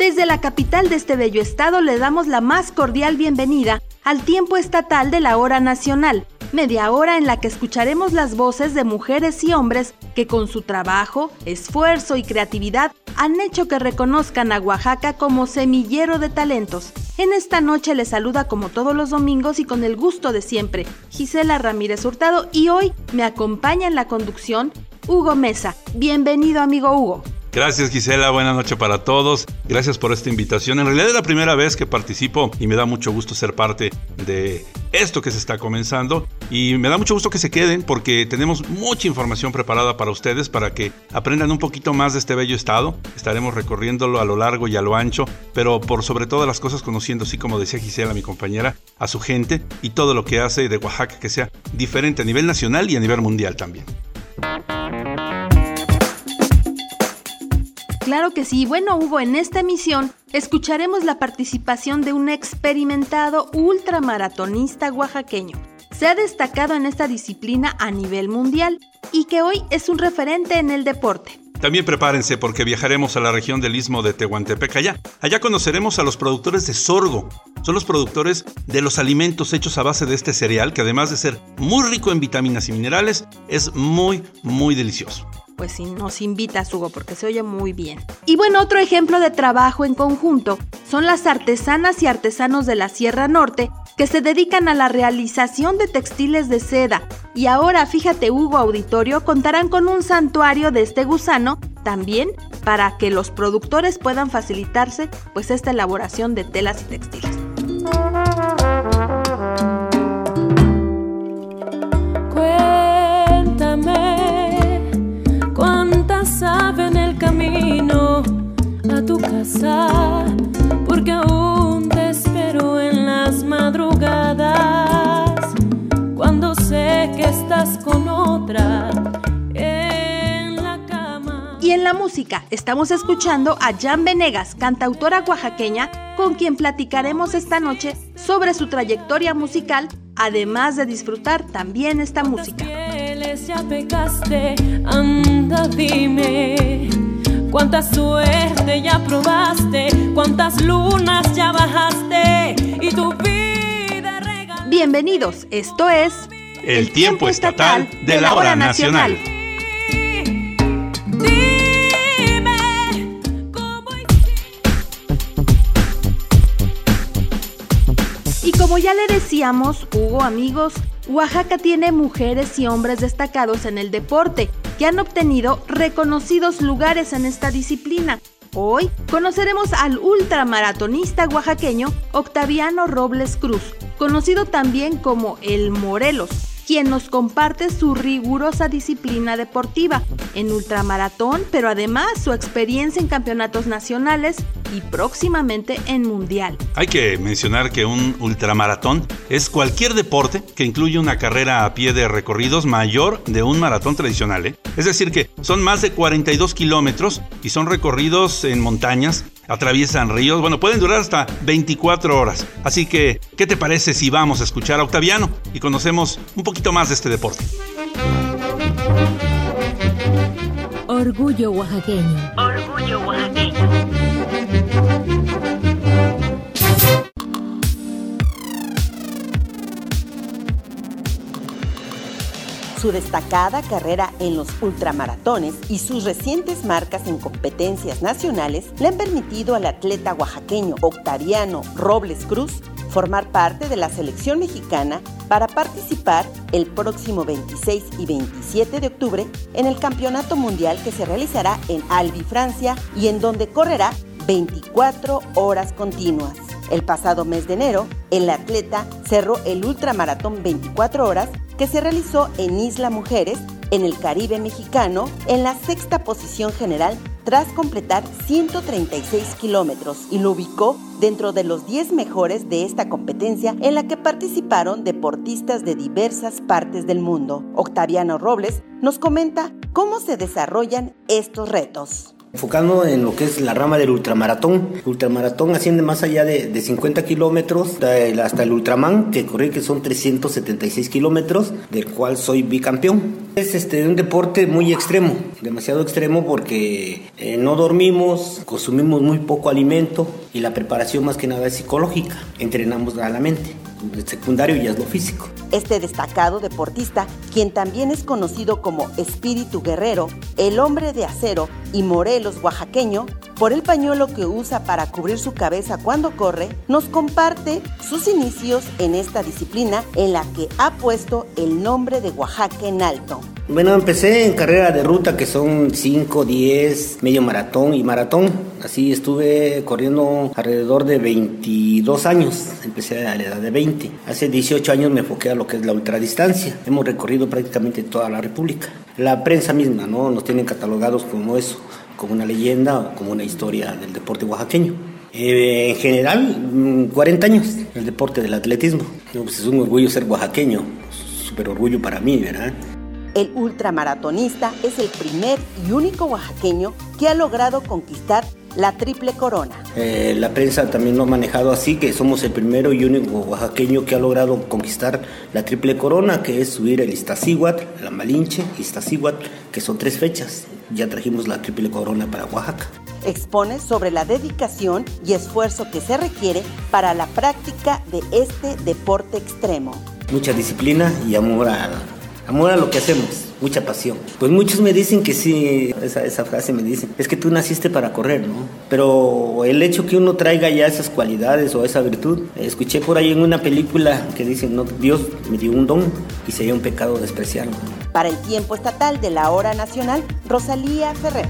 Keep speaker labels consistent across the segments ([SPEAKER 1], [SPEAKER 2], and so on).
[SPEAKER 1] Desde la capital de este bello estado le damos la más cordial bienvenida al tiempo estatal de la hora nacional, media hora en la que escucharemos las voces de mujeres y hombres que con su trabajo, esfuerzo y creatividad han hecho que reconozcan a Oaxaca como semillero de talentos. En esta noche les saluda como todos los domingos y con el gusto de siempre, Gisela Ramírez Hurtado y hoy me acompaña en la conducción Hugo Mesa. Bienvenido amigo Hugo.
[SPEAKER 2] Gracias Gisela, buenas noches para todos. Gracias por esta invitación. En realidad es la primera vez que participo y me da mucho gusto ser parte de esto que se está comenzando y me da mucho gusto que se queden porque tenemos mucha información preparada para ustedes para que aprendan un poquito más de este bello estado. Estaremos recorriéndolo a lo largo y a lo ancho, pero por sobre todas las cosas conociendo, así como decía Gisela, mi compañera, a su gente y todo lo que hace de Oaxaca que sea diferente a nivel nacional y a nivel mundial también.
[SPEAKER 1] Claro que sí. Bueno, Hugo, en esta emisión escucharemos la participación de un experimentado ultramaratonista oaxaqueño. Se ha destacado en esta disciplina a nivel mundial y que hoy es un referente en el deporte.
[SPEAKER 2] También prepárense porque viajaremos a la región del istmo de Tehuantepec allá. Allá conoceremos a los productores de sorgo. Son los productores de los alimentos hechos a base de este cereal que además de ser muy rico en vitaminas y minerales, es muy, muy delicioso
[SPEAKER 1] pues nos invitas, Hugo, porque se oye muy bien. Y bueno, otro ejemplo de trabajo en conjunto son las artesanas y artesanos de la Sierra Norte que se dedican a la realización de textiles de seda. Y ahora, fíjate, Hugo Auditorio, contarán con un santuario de este gusano también para que los productores puedan facilitarse pues esta elaboración de telas y textiles.
[SPEAKER 3] Tu casa, porque aún te espero en las madrugadas, cuando sé que estás con otra. En la cama.
[SPEAKER 1] Y en la música, estamos escuchando a Jan Venegas, cantautora oaxaqueña, con quien platicaremos esta noche sobre su trayectoria musical, además de disfrutar también esta música.
[SPEAKER 3] Ya pecaste, anda dime Cuánta suerte ya probaste, cuántas lunas ya bajaste y tu vida regaló.
[SPEAKER 1] Bienvenidos, esto es
[SPEAKER 2] El, tiempo, estatal, de la hora nacional.
[SPEAKER 1] Y como ya le decíamos, Hugo, amigos, Oaxaca tiene mujeres y hombres destacados en el deporte que han obtenido reconocidos lugares en esta disciplina. Hoy conoceremos al ultramaratonista oaxaqueño Octaviano Robles Cruz, conocido también como el Morelos, quien nos comparte su rigurosa disciplina deportiva en ultramaratón, pero además su experiencia en campeonatos nacionales y próximamente en mundial.
[SPEAKER 2] Hay que mencionar que un ultramaratón es cualquier deporte que incluye una carrera a pie de recorridos mayor de un maratón tradicional. ¿eh? Es decir, que son más de 42 kilómetros y son recorridos en montañas atraviesan ríos, bueno, pueden durar hasta 24 horas. Así que, ¿qué te parece si vamos a escuchar a Octaviano y conocemos un poquito más de este deporte?
[SPEAKER 4] Orgullo oaxaqueño.
[SPEAKER 5] Orgullo oaxaqueño.
[SPEAKER 6] Su destacada carrera en los ultramaratones y sus recientes marcas en competencias nacionales le han permitido al atleta oaxaqueño Octaviano Robles Cruz formar parte de la selección mexicana para participar el próximo 26 y 27 de octubre en el Campeonato Mundial que se realizará en Albi, Francia, y en donde correrá 24 horas continuas. El pasado mes de enero, el atleta cerró el ultramaratón 24 horas que se realizó en Isla Mujeres en el Caribe mexicano en la sexta posición general tras completar 136 kilómetros y lo ubicó dentro de los 10 mejores de esta competencia en la que participaron deportistas de diversas partes del mundo. Octaviano Robles nos comenta cómo se desarrollan estos retos.
[SPEAKER 7] Enfocando en lo que es la rama del ultramaratón. El ultramaratón asciende más allá de, 50 kilómetros hasta el ultraman, que corre que son 376 kilómetros, del cual soy bicampeón. Es este, un deporte muy extremo, demasiado extremo porque eh, no dormimos, consumimos muy poco alimento y la preparación más que nada es psicológica. Entrenamos a la mente. El secundario ya es lo físico.
[SPEAKER 6] Este destacado deportista, quien también es conocido como Espíritu Guerrero, el hombre de acero y Morelos oaxaqueño, por el pañuelo que usa para cubrir su cabeza cuando corre, nos comparte sus inicios en esta disciplina en la que ha puesto el nombre de Oaxaca en alto.
[SPEAKER 7] Bueno, empecé en carrera de ruta que son 5, 10, medio maratón y maratón. Así estuve corriendo alrededor de 22 años. Empecé a la edad de 20. Hace 18 años me enfoqué a lo que es la ultradistancia. Hemos recorrido prácticamente toda la República. La prensa misma, ¿no? Nos tienen catalogados como eso, como una leyenda o como una historia del deporte oaxaqueño. Eh, en general, 40 mm, años el deporte del atletismo. Pues es un orgullo ser oaxaqueño, súper orgullo para mí, ¿verdad?
[SPEAKER 6] El ultramaratonista es el primer y único oaxaqueño que ha logrado conquistar la triple corona.
[SPEAKER 7] Eh, la prensa también lo ha manejado así, que somos el primero y único oaxaqueño que ha logrado conquistar la triple corona, que es subir el Iztaccíhuatl, la Malinche, Iztaccíhuatl, que son tres fechas. Ya trajimos la triple corona para Oaxaca.
[SPEAKER 6] Expone sobre la dedicación y esfuerzo que se requiere para la práctica de este deporte extremo.
[SPEAKER 7] Mucha disciplina y amor a Amor a lo que hacemos, mucha pasión. Pues muchos me dicen que sí, esa, esa frase me dicen, es que tú naciste para correr, ¿no? Pero el hecho que uno traiga ya esas cualidades o esa virtud, escuché por ahí en una película que dicen, no, Dios me dio un don y sería un pecado despreciarlo.
[SPEAKER 6] Para el tiempo estatal de la hora nacional, Rosalía Ferrer.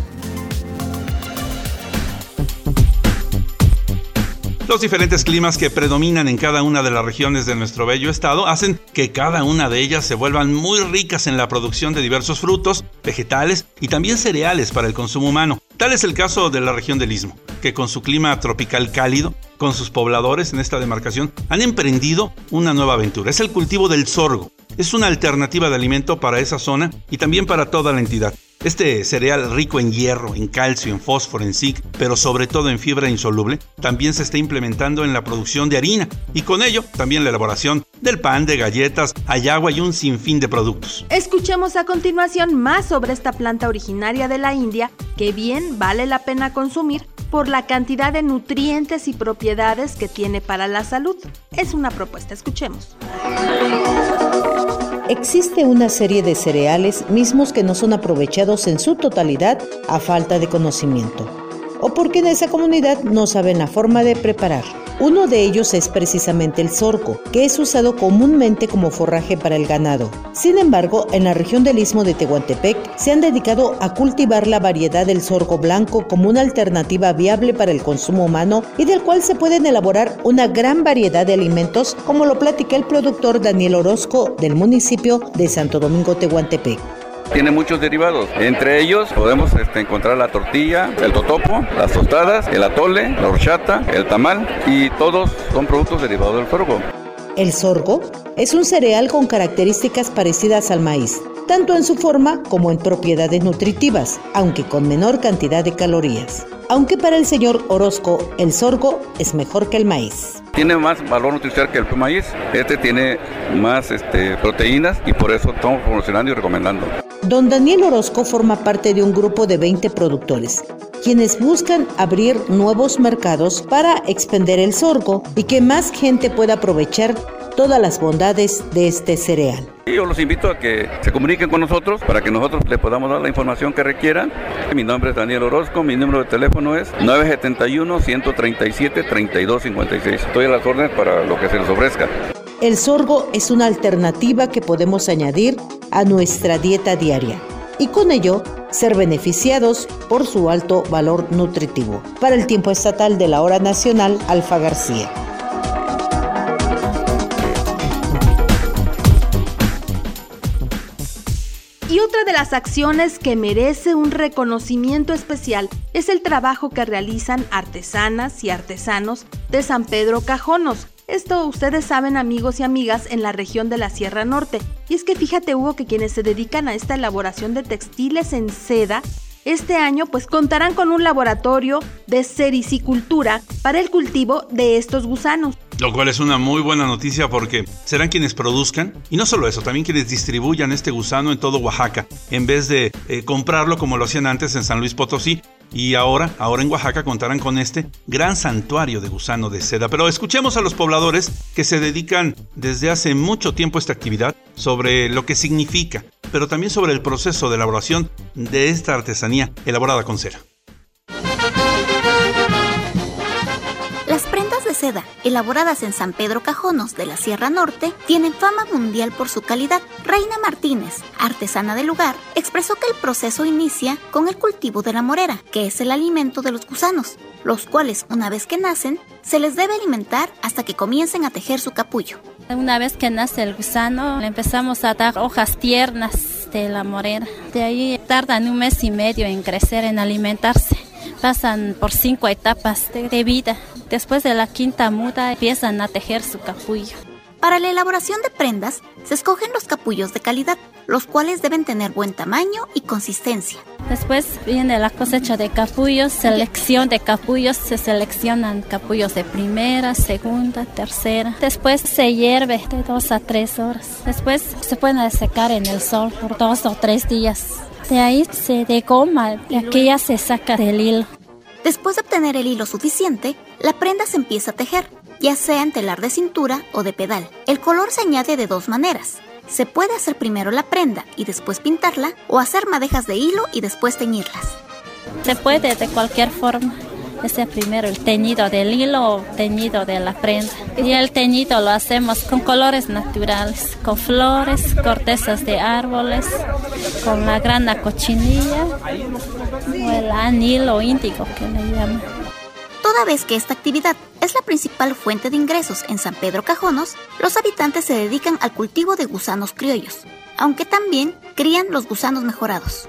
[SPEAKER 2] Los diferentes climas que predominan en cada una de las regiones de nuestro bello estado hacen que cada una de ellas se vuelvan muy ricas en la producción de diversos frutos, vegetales y también cereales para el consumo humano. Tal es el caso de la región del Istmo, que con su clima tropical cálido, con sus pobladores en esta demarcación, han emprendido una nueva aventura. Es el cultivo del sorgo. Es una alternativa de alimento para esa zona y también para toda la entidad. Este cereal rico en hierro, en calcio, en fósforo, en zinc, pero sobre todo en fibra insoluble, también se está implementando en la producción de harina y con ello también la elaboración del pan, de galletas, ayagua y un sinfín de productos.
[SPEAKER 1] Escuchemos a continuación más sobre esta planta originaria de la India que bien vale la pena consumir por la cantidad de nutrientes y propiedades que tiene para la salud. Es una propuesta, escuchemos.
[SPEAKER 8] Existe una serie de cereales mismos que no son aprovechados en su totalidad a falta de conocimiento, o porque en esa comunidad no saben la forma de preparar. Uno de ellos es precisamente el sorgo, que es usado comúnmente como forraje para el ganado. Sin embargo, en la región del istmo de Tehuantepec se han dedicado a cultivar la variedad del sorgo blanco como una alternativa viable para el consumo humano y del cual se pueden elaborar una gran variedad de alimentos, como lo platica el productor Daniel Orozco del municipio de Santo Domingo Tehuantepec
[SPEAKER 9] tiene muchos derivados. Entre ellos podemos este, encontrar la tortilla, el totopo, las tostadas, el atole, la horchata, el tamal y todos son productos derivados del sorgo.
[SPEAKER 8] El sorgo es un cereal con características parecidas al maíz, tanto en su forma como en propiedades nutritivas, aunque con menor cantidad de calorías. Aunque para el señor Orozco el sorgo es mejor que el maíz.
[SPEAKER 9] Tiene más valor nutricional que el maíz, este tiene más este, proteínas y por eso estamos promocionando y recomendando.
[SPEAKER 8] Don Daniel Orozco forma parte de un grupo de 20 productores, quienes buscan abrir nuevos mercados para expender el sorgo y que más gente pueda aprovechar todas las bondades de este cereal.
[SPEAKER 9] Yo los invito a que se comuniquen con nosotros para que nosotros les podamos dar la información que requieran. Mi nombre es Daniel Orozco, mi número de teléfono es 971-137-3256. Estoy a las órdenes para lo que se les ofrezca.
[SPEAKER 8] El sorgo es una alternativa que podemos añadir a nuestra dieta diaria y con ello ser beneficiados por su alto valor nutritivo. Para el tiempo estatal de la hora nacional, Alfa García.
[SPEAKER 1] Y otra de las acciones que merece un reconocimiento especial es el trabajo que realizan artesanas y artesanos de San Pedro Cajonos. Esto ustedes saben amigos y amigas en la región de la Sierra Norte. Y es que fíjate Hugo que quienes se dedican a esta elaboración de textiles en seda este año pues contarán con un laboratorio de sericicultura para el cultivo de estos gusanos.
[SPEAKER 2] Lo cual es una muy buena noticia porque serán quienes produzcan y no solo eso, también quienes distribuyan este gusano en todo Oaxaca, en vez de eh, comprarlo como lo hacían antes en San Luis Potosí. Y ahora, ahora en Oaxaca contarán con este gran santuario de gusano de seda. Pero escuchemos a los pobladores que se dedican desde hace mucho tiempo a esta actividad sobre lo que significa, pero también sobre el proceso de elaboración de esta artesanía elaborada con cera.
[SPEAKER 10] Elaboradas en San Pedro Cajonos de la Sierra Norte, tienen fama mundial por su calidad. Reina Martínez, artesana del lugar, expresó que el proceso inicia con el cultivo de la morera, que es el alimento de los gusanos, los cuales una vez que nacen, se les debe alimentar hasta que comiencen a tejer su capullo.
[SPEAKER 11] Una vez que nace el gusano, le empezamos a dar hojas tiernas de la morera. De ahí tardan un mes y medio en crecer, en alimentarse pasan por cinco etapas de, vida. Después de la quinta muda empiezan a tejer su capullo.
[SPEAKER 10] Para la elaboración de prendas se escogen los capullos de calidad, los cuales deben tener buen tamaño y consistencia.
[SPEAKER 11] Después viene la cosecha de capullos, selección de capullos, se seleccionan capullos de primera, segunda, tercera. Después se hierve de dos a tres horas. Después se pueden secar en el sol por dos o tres días. De ahí se ya se saca del hilo.
[SPEAKER 10] Después de obtener el hilo suficiente, la prenda se empieza a tejer, ya sea en telar de cintura o de pedal. El color se añade de dos maneras. Se puede hacer primero la prenda y después pintarla, o hacer madejas de hilo y después teñirlas.
[SPEAKER 11] Se puede de cualquier forma ese primero el teñido del hilo teñido de la prenda. Y el teñido lo hacemos con colores naturales, con flores, cortezas de árboles, con la grana cochinilla o el anil o índigo que le llaman.
[SPEAKER 10] Toda vez que esta actividad es la principal fuente de ingresos en San Pedro Cajonos, los habitantes se dedican al cultivo de gusanos criollos, aunque también crían los gusanos mejorados.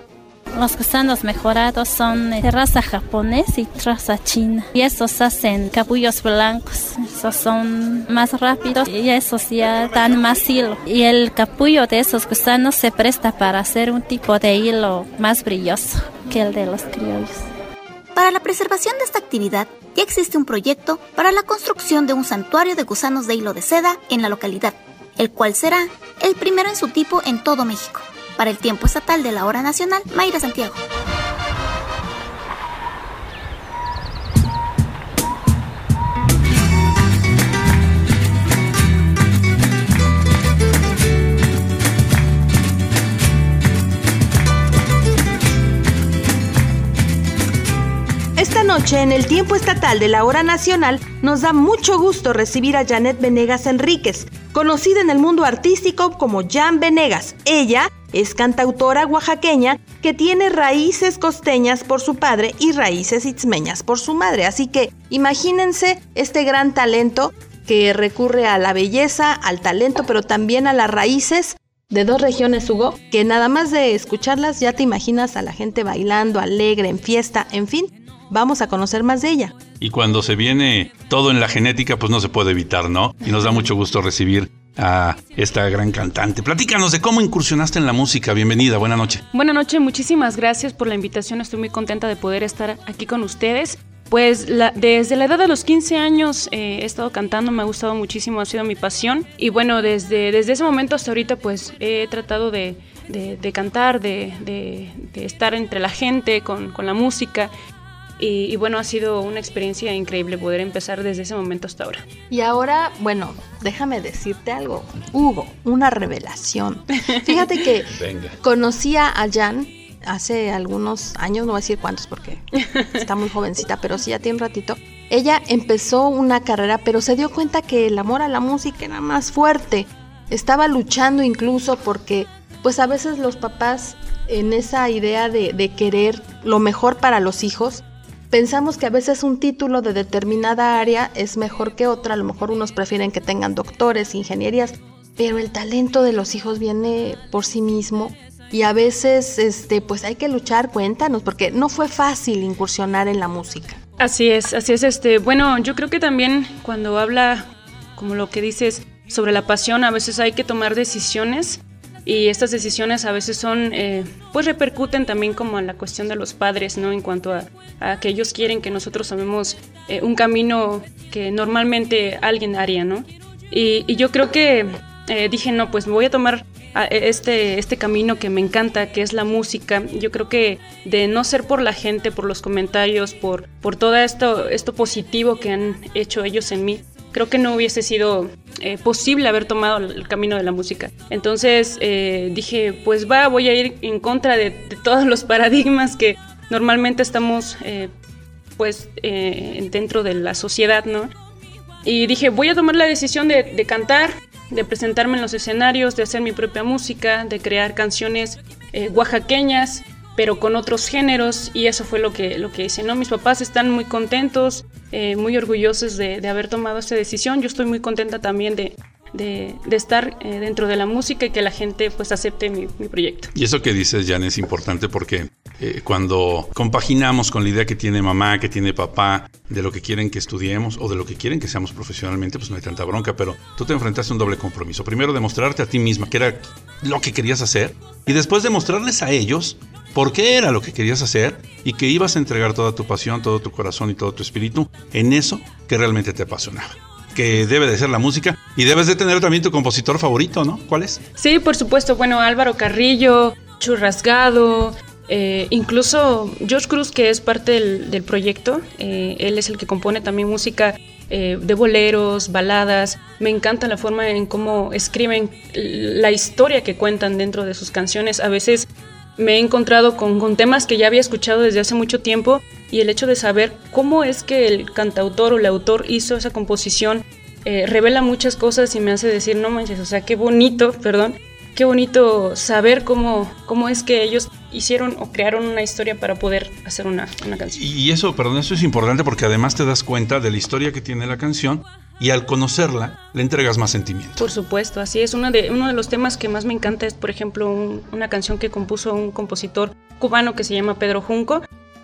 [SPEAKER 11] Los gusanos mejorados son de raza japonesa y raza china. Y esos hacen capullos blancos. Esos son más rápidos y esos ya dan más hilo. Y el capullo de esos gusanos se presta para hacer un tipo de hilo más brilloso que el de los criollos.
[SPEAKER 10] Para la preservación de esta actividad, ya existe un proyecto para la construcción de un santuario de gusanos de hilo de seda en la localidad, el cual será el primero en su tipo en todo México. Para el tiempo estatal de la hora nacional, Mayra Santiago.
[SPEAKER 1] Esta noche, en el tiempo estatal de la hora nacional, nos da mucho gusto recibir a Janet Venegas Enríquez, conocida en el mundo artístico como Jan Venegas. Ella es cantautora oaxaqueña que tiene raíces costeñas por su padre y raíces itzmeñas por su madre. Así que imagínense este gran talento que recurre a la belleza, al talento, pero también a las raíces de dos regiones, Hugo, que nada más de escucharlas ya te imaginas a la gente bailando, alegre, en fiesta, en fin, vamos a conocer más de ella.
[SPEAKER 2] Y cuando se viene todo en la genética, pues no se puede evitar, ¿no? Y nos da mucho gusto recibir a esta gran cantante. Platícanos de cómo incursionaste en la música. Bienvenida, buena noche.
[SPEAKER 12] Buenas noches, muchísimas gracias por la invitación. Estoy muy contenta de poder estar aquí con ustedes. Pues desde la edad de los 15 años eh, he estado cantando, me ha gustado muchísimo, ha sido mi pasión. Y bueno, desde, desde ese momento hasta ahorita pues he tratado de, cantar, de, estar entre la gente con, con la música. Y, bueno, ha sido una experiencia increíble poder empezar desde ese momento hasta ahora.
[SPEAKER 1] Y ahora, bueno, déjame decirte algo. Hugo, una revelación. Fíjate que conocía a Jan hace algunos años, no voy a decir cuántos porque está muy jovencita, pero sí ya tiene un ratito. Ella empezó una carrera, pero se dio cuenta que el amor a la música era más fuerte. Estaba luchando incluso porque, pues a veces los papás en esa idea de, de querer lo mejor para los hijos, Pensamos que a veces un título de determinada área es mejor que otra, a lo mejor unos prefieren que tengan doctores, ingenierías, pero el talento de los hijos viene por sí mismo y a veces este pues hay que luchar, cuéntanos, porque no fue fácil incursionar en la música.
[SPEAKER 12] Así es, así es este, bueno, yo creo que también cuando habla como lo que dices sobre la pasión, a veces hay que tomar decisiones y estas decisiones a veces son, eh, pues repercuten también como en la cuestión de los padres, ¿no? En cuanto a, que ellos quieren que nosotros tomemos eh, un camino que normalmente alguien haría, ¿no? Y, yo creo que eh, dije, no, pues voy a tomar este, este camino que me encanta, que es la música. Yo creo que de no ser por la gente, por los comentarios, por, por todo esto, esto positivo que han hecho ellos en mí, creo que no hubiese sido eh, posible haber tomado el camino de la música. Entonces eh, dije, pues va, voy a ir en contra de, todos los paradigmas que normalmente estamos pues dentro de la sociedad, ¿no? Y dije, voy a tomar la decisión de, cantar, de presentarme en los escenarios, de hacer mi propia música, de crear canciones eh, oaxaqueñas, pero con otros géneros. Y eso fue lo que, lo que hice, ¿no? Mis papás están muy contentos, eh, muy orgullosos de, de, haber tomado esta decisión. Yo estoy muy contenta también de, de, estar eh, dentro de la música y que la gente pues acepte mi, proyecto.
[SPEAKER 2] Y eso que dices, Jan, es importante porque eh, cuando compaginamos con la idea que tiene mamá, que tiene papá, de lo que quieren que estudiemos o de lo que quieren que seamos profesionalmente, pues no hay tanta bronca, pero tú te enfrentaste a un doble compromiso. Primero, demostrarte a ti misma que era lo que querías hacer y después demostrarles a ellos por qué era lo que querías hacer y que ibas a entregar toda tu pasión, todo tu corazón y todo tu espíritu en eso que realmente te apasionaba que debe de ser la música. Y debes de tener también tu compositor favorito, ¿no? ¿Cuál es?
[SPEAKER 12] Sí, por supuesto. Bueno, Álvaro Carrillo, Churrasgado, eh, incluso George Cruz, que es parte del, proyecto. Eh, él es el que compone también música eh, de boleros, baladas. Me encanta la forma en cómo escriben la historia que cuentan dentro de sus canciones. A veces me he encontrado con, con, temas que ya había escuchado desde hace mucho tiempo y el hecho de saber cómo es que el cantautor o el autor hizo esa composición eh, revela muchas cosas y me hace decir, no manches, o sea, qué bonito, perdón, qué bonito saber cómo, cómo es que ellos hicieron o crearon una historia para poder hacer una, una canción.
[SPEAKER 2] Y eso, perdón, eso es importante porque además te das cuenta de la historia que tiene la canción y al conocerla le entregas más sentimiento.
[SPEAKER 12] Por supuesto, así es. Uno de, uno de los temas que más me encanta es, por ejemplo, una canción que compuso un compositor cubano que se llama Pedro Junco,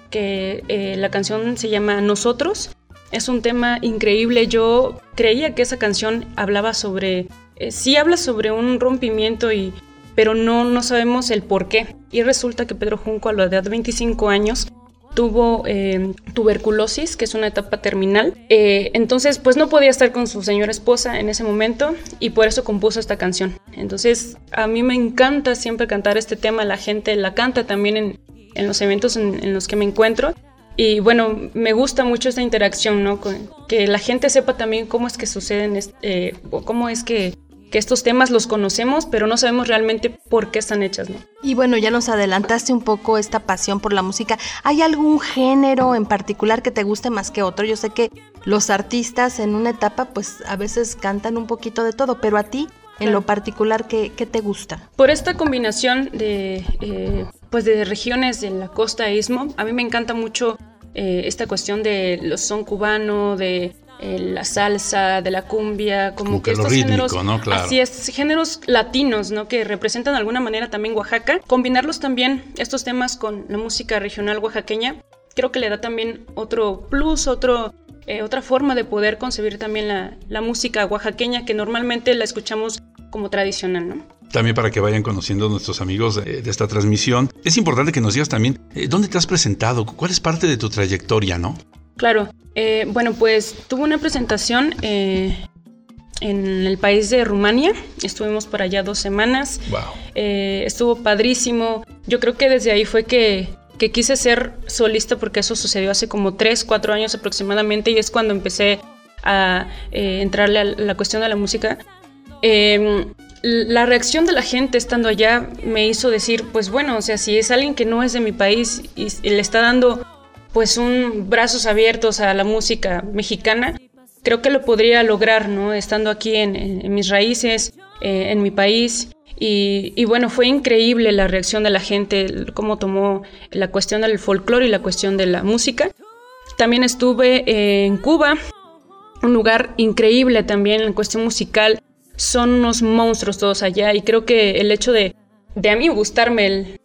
[SPEAKER 12] que eh, la canción se llama Nosotros. Es un tema increíble. Yo creía que esa canción hablaba sobre, eh, sí habla sobre un rompimiento y pero no, no sabemos el por qué. Y resulta que Pedro Junco a la edad de 25 años tuvo eh, tuberculosis, que es una etapa terminal. entonces, pues no podía estar con su señora esposa en ese momento y por eso compuso esta canción. Entonces, a mí me encanta siempre cantar este tema, la gente la canta también en, en los eventos en, los que me encuentro. Y bueno, me gusta mucho esta interacción, ¿no? que la gente sepa también cómo es que suceden, eh, cómo es que, que, estos temas los conocemos, pero no sabemos realmente por qué están hechas, ¿no?
[SPEAKER 1] Y bueno, ya nos adelantaste un poco esta pasión por la música. ¿Hay algún género en particular que te guste más que otro? Yo sé que los artistas en una etapa, pues a veces cantan un poquito de todo, pero a ti, en lo particular, ¿qué, ¿qué, te gusta?
[SPEAKER 12] Por esta combinación de, eh, pues de regiones de la costa e istmo, a mí me encanta mucho eh, esta cuestión de los son cubano, de eh, la salsa, de la cumbia, como, que, estos géneros,
[SPEAKER 2] ¿no? Claro.
[SPEAKER 12] así es, géneros latinos, ¿no? Que representan de alguna manera también Oaxaca. Combinarlos también estos temas con la música regional oaxaqueña, creo que le da también otro plus, otro eh, otra forma de poder concebir también la, música oaxaqueña que normalmente la escuchamos como tradicional, ¿no?
[SPEAKER 2] También para que vayan conociendo a nuestros amigos de, esta transmisión, es importante que nos digas también eh, dónde te has presentado, cuál es parte de tu trayectoria, ¿no?
[SPEAKER 12] Claro, eh, bueno, pues tuve una presentación en el país de Rumania. Estuvimos por allá dos semanas.
[SPEAKER 2] Wow.
[SPEAKER 12] estuvo padrísimo. Yo creo que desde ahí fue que que quise ser solista porque eso sucedió hace como 3, 4 años aproximadamente y es cuando empecé a eh, entrarle a la cuestión de la música. Em, la reacción de la gente estando allá me hizo decir, pues bueno, o sea, si es alguien que no es de mi país y, le está dando pues un brazos abiertos a la música mexicana, creo que lo podría lograr, ¿no? Estando aquí en, mis raíces, eh, en mi país y, bueno, fue increíble la reacción de la gente, cómo tomó la cuestión del folclore y la cuestión de la música. También estuve en Cuba, un lugar increíble también en cuestión musical. Son unos monstruos todos allá y creo que el hecho de de a mí gustarme el,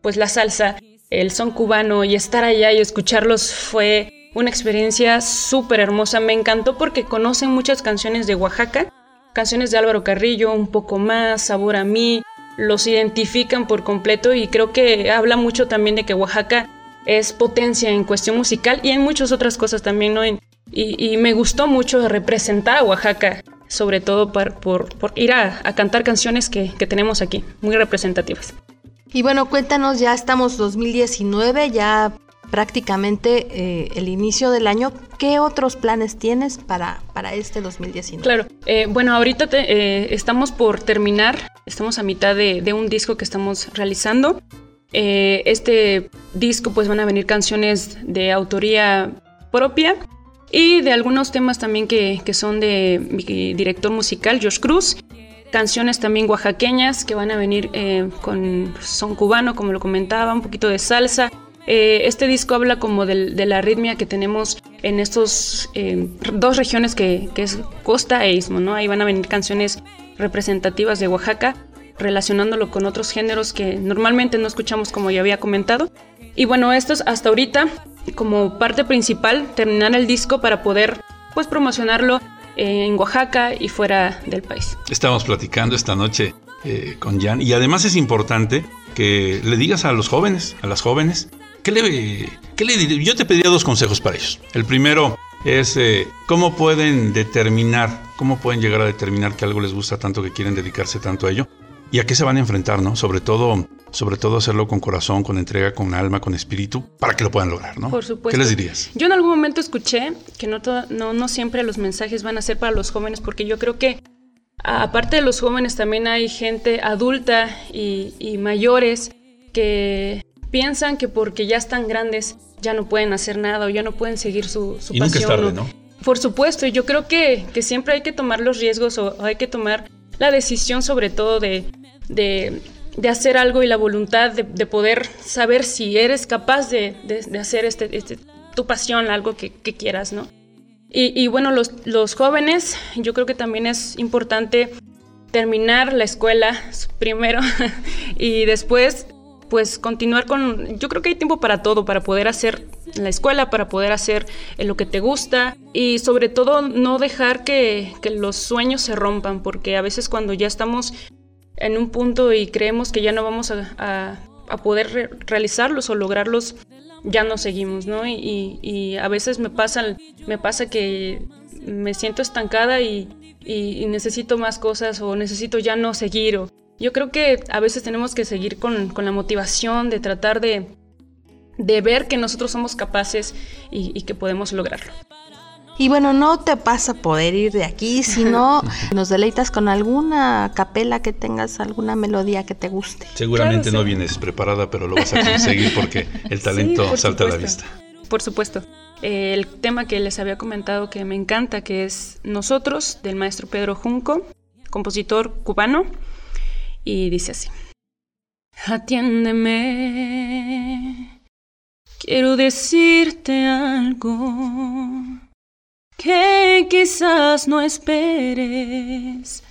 [SPEAKER 12] pues la salsa, el son cubano y estar allá y escucharlos fue una experiencia súper hermosa. Me encantó porque conocen muchas canciones de Oaxaca, canciones de Álvaro Carrillo, un poco más, Sabor a mí, los identifican por completo y creo que habla mucho también de que Oaxaca es potencia en cuestión musical y en muchas otras cosas también. Y, me gustó mucho representar a Oaxaca, sobre todo por, ir a, cantar canciones que tenemos aquí, muy representativas.
[SPEAKER 1] Y bueno, cuéntanos, ya estamos 2019, ya prácticamente eh, el inicio del año. ¿Qué otros planes tienes para, para este 2019?
[SPEAKER 12] Claro, eh, bueno, ahorita eh, estamos por terminar, estamos a mitad de, de un disco que estamos realizando. este disco pues van a venir canciones de autoría propia y de algunos temas también que, que son de mi director musical, Josh Cruz canciones también oaxaqueñas que van a venir eh, con son cubano, como lo comentaba, un poquito de salsa. Eh, este disco habla como de, la ritmia que tenemos en estos eh, dos regiones que, que, es costa e istmo, ¿no? Ahí van a venir canciones representativas de Oaxaca, relacionándolo con otros géneros que normalmente no escuchamos como ya había comentado. Y bueno, esto es hasta ahorita como parte principal, terminar el disco para poder pues promocionarlo en Oaxaca y fuera del país.
[SPEAKER 2] Estamos platicando esta noche eh, con Jan y además es importante que le digas a los jóvenes, a las jóvenes, ¿qué le, qué le Yo te pediría dos consejos para ellos. El primero es eh, cómo pueden determinar, cómo pueden llegar a determinar que algo les gusta tanto que quieren dedicarse tanto a ello y a qué se van a enfrentar, ¿no? Sobre todo sobre todo hacerlo con corazón, con entrega, con alma, con espíritu, para que lo puedan lograr, ¿no?
[SPEAKER 12] Por supuesto.
[SPEAKER 2] ¿Qué les dirías?
[SPEAKER 12] Yo en algún momento escuché que no, no, no siempre los mensajes van a ser para los jóvenes, porque yo creo que aparte de los jóvenes también hay gente adulta y, mayores que piensan que porque ya están grandes ya no pueden hacer nada o ya no pueden seguir su, su
[SPEAKER 2] y
[SPEAKER 12] pasión.
[SPEAKER 2] Nunca es tarde, ¿no?
[SPEAKER 12] Por supuesto, y yo creo que, que siempre hay que tomar los riesgos o, hay que tomar la decisión sobre todo de, de de hacer algo y la voluntad de, poder saber si eres capaz de, hacer este, este, tu pasión, algo que, quieras, ¿no? Y, bueno, los, los, jóvenes, yo creo que también es importante terminar la escuela primero y después pues continuar con, yo creo que hay tiempo para todo, para poder hacer la escuela, para poder hacer lo que te gusta y sobre todo no dejar que, que los sueños se rompan, porque a veces cuando ya estamos en un punto y creemos que ya no vamos a, poder realizarlos o lograrlos, ya no seguimos, ¿no? Y, a veces me pasa, me pasa que me siento estancada y, necesito más cosas o necesito ya no seguir. O, yo creo que a veces tenemos que seguir con, la motivación de tratar de, de ver que nosotros somos capaces y que podemos lograrlo.
[SPEAKER 1] Y bueno, no te pasa poder ir de aquí, sino nos deleitas con alguna capela que tengas, alguna melodía que te guste.
[SPEAKER 2] Seguramente no vienes preparada, pero lo vas a conseguir porque el talento salta a la vista.
[SPEAKER 12] Por supuesto. el tema que les había comentado que me encanta, que es Nosotros, del maestro Pedro Junco, compositor cubano, y dice así. Atiéndeme, quiero decirte algo que quizás no esperes.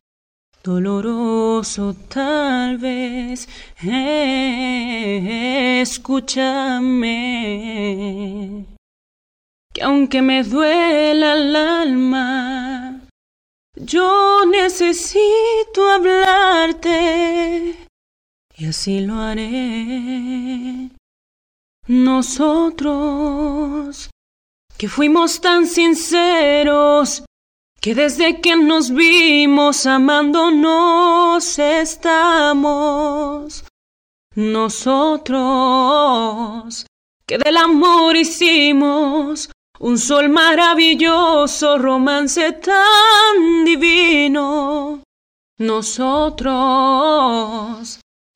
[SPEAKER 12] Doloroso tal vez, escúchame, que aunque me duela el alma, yo necesito hablarte y así lo haré. Nosotros que fuimos tan sinceros, que desde que nos vimos amándonos estamos. Nosotros, que del amor hicimos un sol maravilloso, romance tan divino. Nosotros,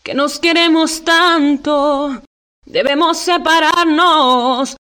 [SPEAKER 12] que nos queremos tanto, debemos separarnos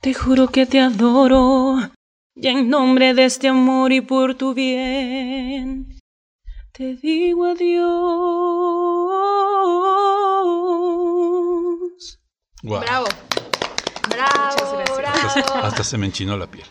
[SPEAKER 3] Te juro que te adoro, y en nombre de este amor y por tu bien, te digo adiós.
[SPEAKER 1] Bravo. Bravo, bravo.
[SPEAKER 2] Hasta se me enchinó la piel.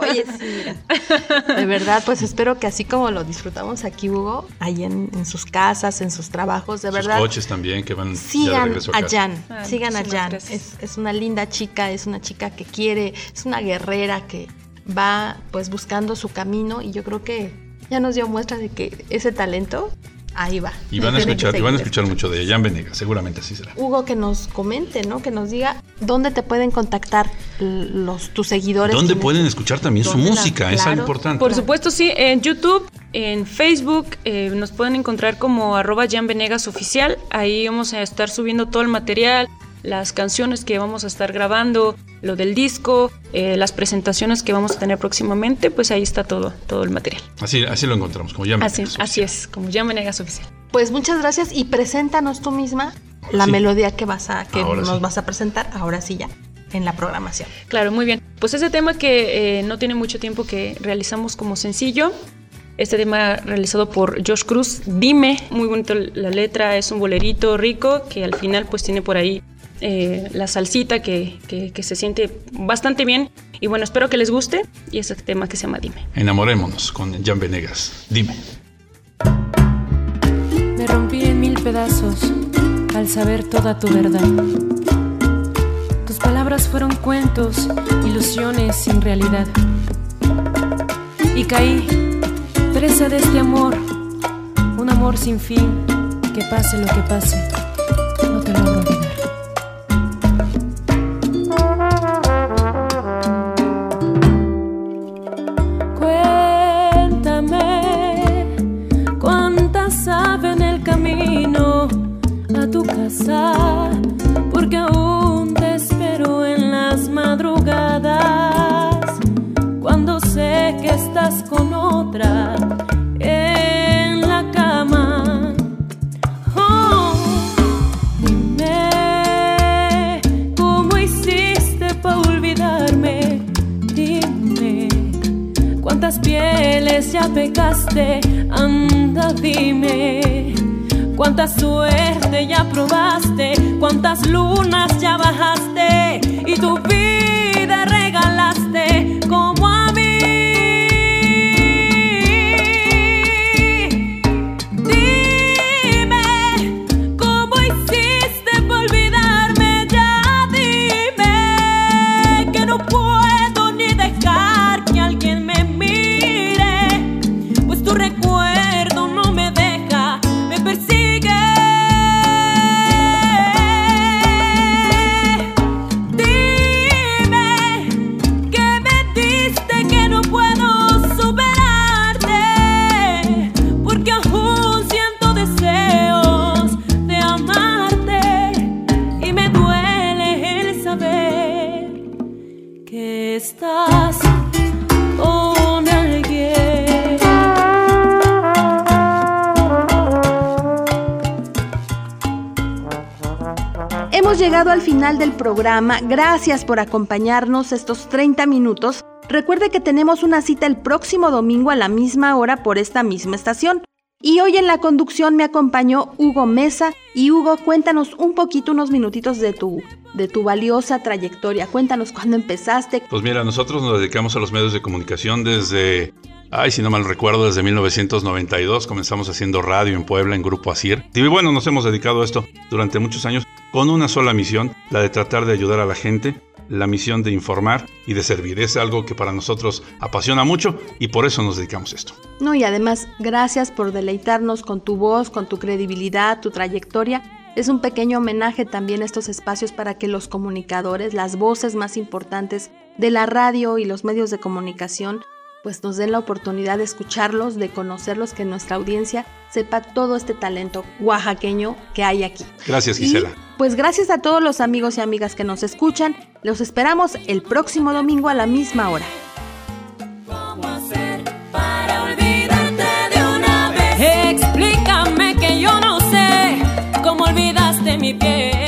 [SPEAKER 1] Oye, sí, mira. De verdad, pues espero que así como lo disfrutamos aquí, Hugo, ahí en, en sus casas, en sus trabajos, de
[SPEAKER 2] Sus
[SPEAKER 1] verdad.
[SPEAKER 2] coches también que van ya de
[SPEAKER 1] Sigan
[SPEAKER 2] regreso a
[SPEAKER 1] a
[SPEAKER 2] casa.
[SPEAKER 1] Jan,
[SPEAKER 12] Ah,
[SPEAKER 1] sigan a Jan. Es, es una linda chica, es una chica que quiere, es una guerrera que va pues buscando su camino y yo creo que ya nos dio muestra de que ese talento ahí va.
[SPEAKER 2] Y van a escuchar, y van a escuchar mucho de ella. Jan Venegas, seguramente así será.
[SPEAKER 1] Hugo, que nos comente, ¿no? Que nos diga dónde te pueden contactar los tus seguidores.
[SPEAKER 2] ¿Dónde pueden escuchar también su
[SPEAKER 1] ¿Dónde la-
[SPEAKER 2] música? Es algo
[SPEAKER 1] claro.
[SPEAKER 2] importante.
[SPEAKER 12] Por supuesto, sí, en YouTube, en Facebook, eh, nos pueden encontrar como arroba Jan Venegas Oficial. Ahí vamos a estar subiendo todo el material, las canciones que vamos a estar grabando, lo del disco, eh, las presentaciones que vamos a tener próximamente, pues ahí está todo, todo el material.
[SPEAKER 2] Así, así lo encontramos, como Jan
[SPEAKER 12] Así,
[SPEAKER 2] Venegas.
[SPEAKER 12] así es, como Jan Venegas Oficial.
[SPEAKER 1] Pues muchas gracias y preséntanos tú misma la
[SPEAKER 2] Sí.
[SPEAKER 1] melodía que vas a que
[SPEAKER 2] Ahora
[SPEAKER 1] nos
[SPEAKER 2] sí.
[SPEAKER 1] vas a presentar ahora sí ya en la programación.
[SPEAKER 12] Claro, muy bien. Pues ese tema que eh, no tiene mucho tiempo que realizamos como sencillo. Este tema realizado por Josh Cruz, Dime, muy bonito la letra, es un bolerito rico que al final pues tiene por ahí eh, la salsita que, que- que se siente bastante bien. Y bueno, espero que les guste y ese tema que se llama Dime.
[SPEAKER 2] Enamorémonos con Jan Venegas. Dime.
[SPEAKER 3] Me rompí en mil pedazos al saber toda tu verdad. Tus palabras fueron cuentos, ilusiones sin realidad. Y caí, presa de este amor, un amor sin fin, que pase lo que pase, no te logro a
[SPEAKER 1] final del programa. Gracias por acompañarnos estos 30 minutos. Recuerde que tenemos una cita el próximo domingo a la misma hora por esta misma estación. Y hoy en la conducción me acompañó Hugo Mesa. Y Hugo, cuéntanos un poquito, unos minutitos de tu, de tu valiosa trayectoria. Cuéntanos cuándo empezaste.
[SPEAKER 2] Pues mira, nosotros nos dedicamos a los medios de comunicación desde, ay, si no mal recuerdo, desde 1992. Comenzamos haciendo radio en Puebla, en Grupo Asir. Y bueno, nos hemos dedicado a esto durante muchos años con una sola misión, la de tratar de ayudar a la gente, la misión de informar y de servir. Es algo que para nosotros apasiona mucho y por eso nos dedicamos a esto.
[SPEAKER 1] No, y además, gracias por deleitarnos con tu voz, con tu credibilidad, tu trayectoria. Es un pequeño homenaje también a estos espacios para que los comunicadores, las voces más importantes de la radio y los medios de comunicación, pues nos den la oportunidad de escucharlos, de conocerlos, que nuestra audiencia sepa todo este talento oaxaqueño que hay aquí.
[SPEAKER 2] Gracias,
[SPEAKER 1] Y,
[SPEAKER 2] Gisela.
[SPEAKER 1] pues gracias a todos los amigos y amigas que nos escuchan. Los esperamos el próximo domingo a la misma hora.
[SPEAKER 3] ¿Cómo hacer para olvidarte de una vez? Explícame que yo no sé cómo mi piel.